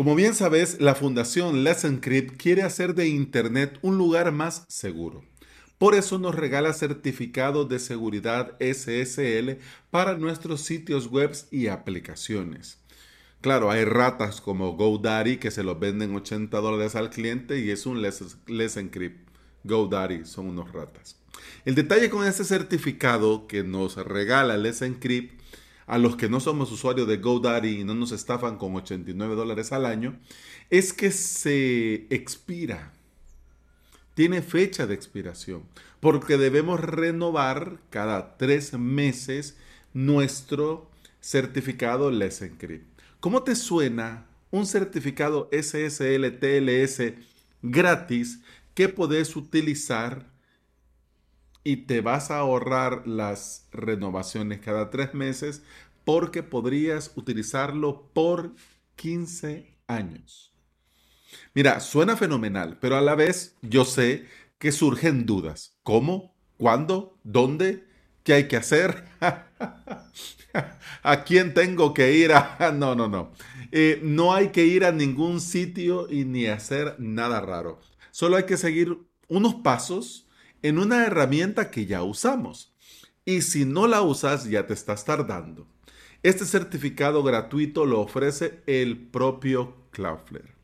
Como bien sabes, la fundación Let's Encrypt quiere hacer de Internet un lugar más seguro. Por eso nos regala certificados de seguridad SSL para nuestros sitios web y aplicaciones. Claro, hay ratas como GoDaddy que se los venden 80 dólares al cliente y es un Let's, Encrypt. GoDaddy son unos ratas. El detalle con este certificado que nos regala Let's Encrypt a los que no somos usuarios de GoDaddy y no nos estafan con 89 dólares al año, es que se expira. Tiene fecha de expiración, porque debemos renovar cada tres meses nuestro certificado Let's Encrypt. ¿Cómo te suena un certificado SSL TLS gratis que puedes utilizar y te vas a ahorrar las renovaciones cada tres meses porque podrías utilizarlo por 15 años. Mira, suena fenomenal, pero a la vez yo sé que surgen dudas. ¿Cómo? ¿Cuándo? ¿Dónde? ¿Qué hay que hacer? ¿A quién tengo que ir? no, no, no. Eh, no hay que ir a ningún sitio y ni hacer nada raro. Solo hay que seguir unos pasos en una herramienta que ya usamos. Y si no la usas, ya te estás tardando. Este certificado gratuito lo ofrece el propio Cloudflare.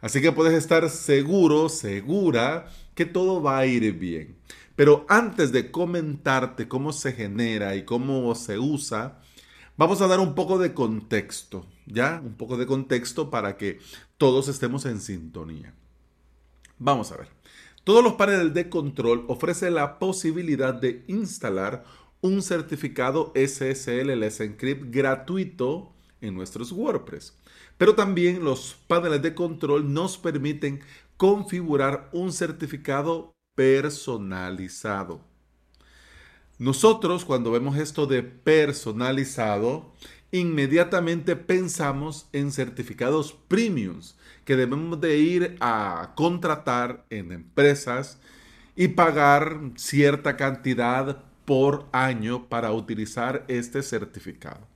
Así que puedes estar seguro, segura que todo va a ir bien. Pero antes de comentarte cómo se genera y cómo se usa, vamos a dar un poco de contexto, ¿ya? Un poco de contexto para que todos estemos en sintonía. Vamos a ver. Todos los paneles de control ofrecen la posibilidad de instalar un certificado SSL Let's Encrypt gratuito en nuestros WordPress. Pero también los paneles de control nos permiten configurar un certificado personalizado. Nosotros cuando vemos esto de personalizado, inmediatamente pensamos en certificados premiums que debemos de ir a contratar en empresas y pagar cierta cantidad por año para utilizar este certificado.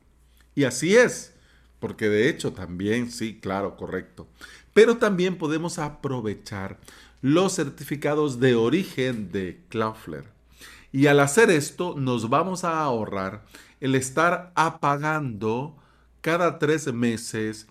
Y así es, porque de hecho también, sí, claro, correcto. Pero también podemos aprovechar los certificados de origen de Cloudflare. Y al hacer esto, nos vamos a ahorrar el estar apagando cada tres meses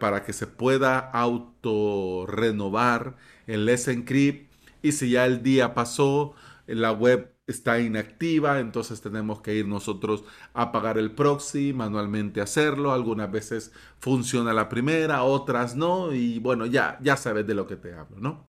para que se pueda auto renovar el Encrypt y si ya el día pasó, la web está inactiva, entonces tenemos que ir nosotros a apagar el proxy, manualmente hacerlo. Algunas veces funciona la primera, otras no, y bueno, ya, ya sabes de lo que te hablo, ¿no?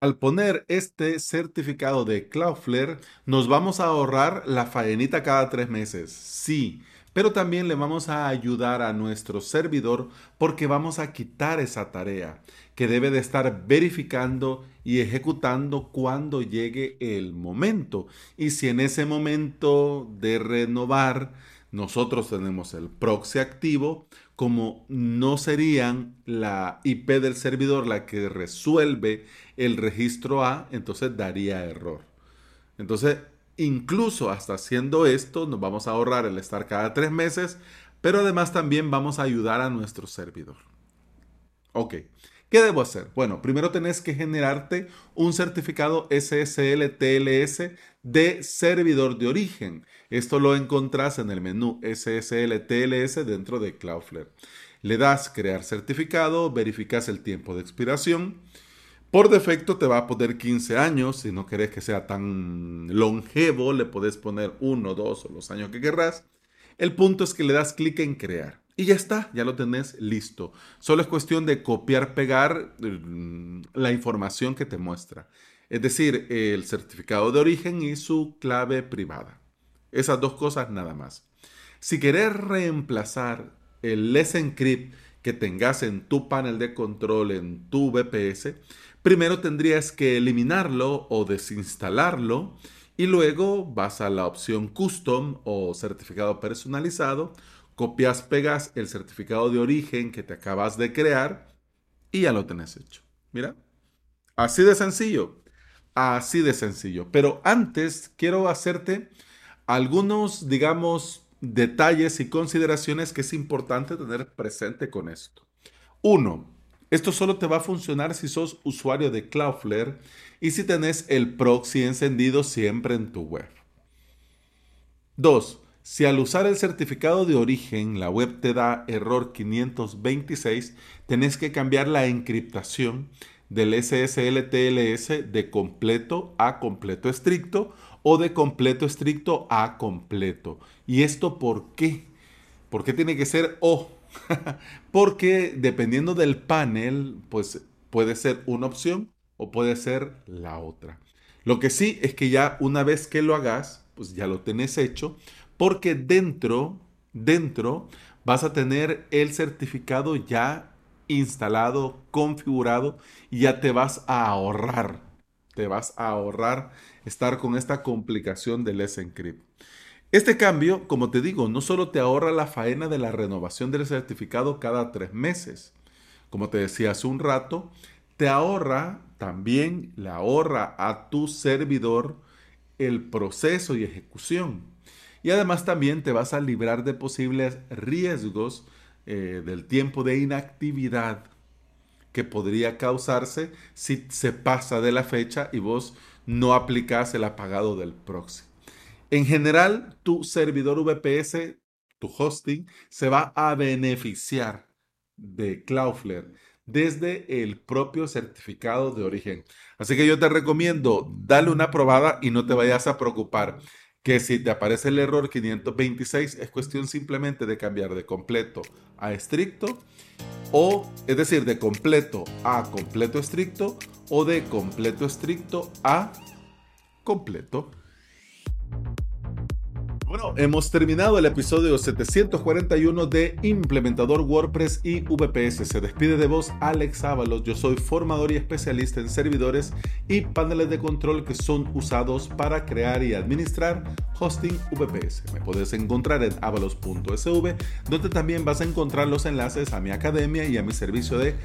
Al poner este certificado de Cloudflare, nos vamos a ahorrar la faenita cada tres meses. Sí, pero también le vamos a ayudar a nuestro servidor porque vamos a quitar esa tarea que debe de estar verificando y ejecutando cuando llegue el momento. Y si en ese momento de renovar nosotros tenemos el proxy activo, como no serían la IP del servidor la que resuelve el registro A, entonces daría error. Entonces, incluso hasta haciendo esto, nos vamos a ahorrar el estar cada tres meses, pero además también vamos a ayudar a nuestro servidor. Ok, ¿qué debo hacer? Bueno, primero tenés que generarte un certificado SSL TLS de servidor de origen. Esto lo encontrás en el menú SSL TLS dentro de Cloudflare. Le das crear certificado, verificas el tiempo de expiración por defecto te va a poner 15 años, si no querés que sea tan longevo, le podés poner 1, 2 o los años que querrás. El punto es que le das clic en crear y ya está, ya lo tenés listo. Solo es cuestión de copiar, pegar mm, la información que te muestra. Es decir, el certificado de origen y su clave privada. Esas dos cosas nada más. Si querés reemplazar el Let's Encrypt que tengas en tu panel de control, en tu VPS, primero tendrías que eliminarlo o desinstalarlo y luego vas a la opción Custom o certificado personalizado, copias, pegas el certificado de origen que te acabas de crear y ya lo tenés hecho. Mira, así de sencillo, así de sencillo. Pero antes quiero hacerte algunos, digamos, detalles y consideraciones que es importante tener presente con esto. Uno, esto solo te va a funcionar si sos usuario de Cloudflare y si tenés el proxy encendido siempre en tu web. Dos, si al usar el certificado de origen la web te da error 526, tenés que cambiar la encriptación del SSL TLS de completo a completo estricto o de completo estricto a completo. ¿Y esto por qué? ¿Por qué tiene que ser O? Porque dependiendo del panel, pues puede ser una opción o puede ser la otra. Lo que sí es que ya una vez que lo hagas, pues ya lo tenés hecho, porque dentro, dentro vas a tener el certificado ya instalado, configurado y ya te vas a ahorrar, te vas a ahorrar estar con esta complicación del S-Encrypt. Este cambio, como te digo, no solo te ahorra la faena de la renovación del certificado cada tres meses, como te decía hace un rato, te ahorra también, le ahorra a tu servidor el proceso y ejecución. Y además también te vas a librar de posibles riesgos eh, del tiempo de inactividad que podría causarse si se pasa de la fecha y vos no aplicas el apagado del proxy. En general, tu servidor VPS, tu hosting, se va a beneficiar de Cloudflare desde el propio certificado de origen. Así que yo te recomiendo, dale una probada y no te vayas a preocupar que si te aparece el error 526 es cuestión simplemente de cambiar de completo a estricto o es decir, de completo a completo estricto o de completo estricto a completo bueno, hemos terminado el episodio 741 de Implementador WordPress y VPS. Se despide de vos Alex Ábalos. Yo soy formador y especialista en servidores y paneles de control que son usados para crear y administrar hosting VPS. Me puedes encontrar en avalos.sv, donde también vas a encontrar los enlaces a mi academia y a mi servicio de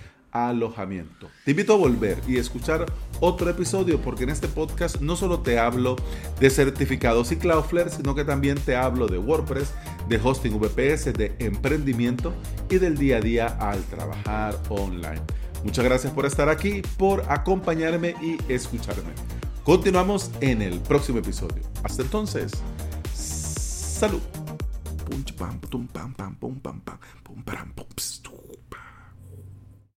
Te invito a volver y escuchar otro episodio porque en este podcast no solo te hablo de certificados y Cloudflare, sino que también te hablo de WordPress, de hosting VPS, de emprendimiento y del día a día al trabajar online. Muchas gracias por estar aquí, por acompañarme y escucharme. Continuamos en el próximo episodio. Hasta entonces, salud.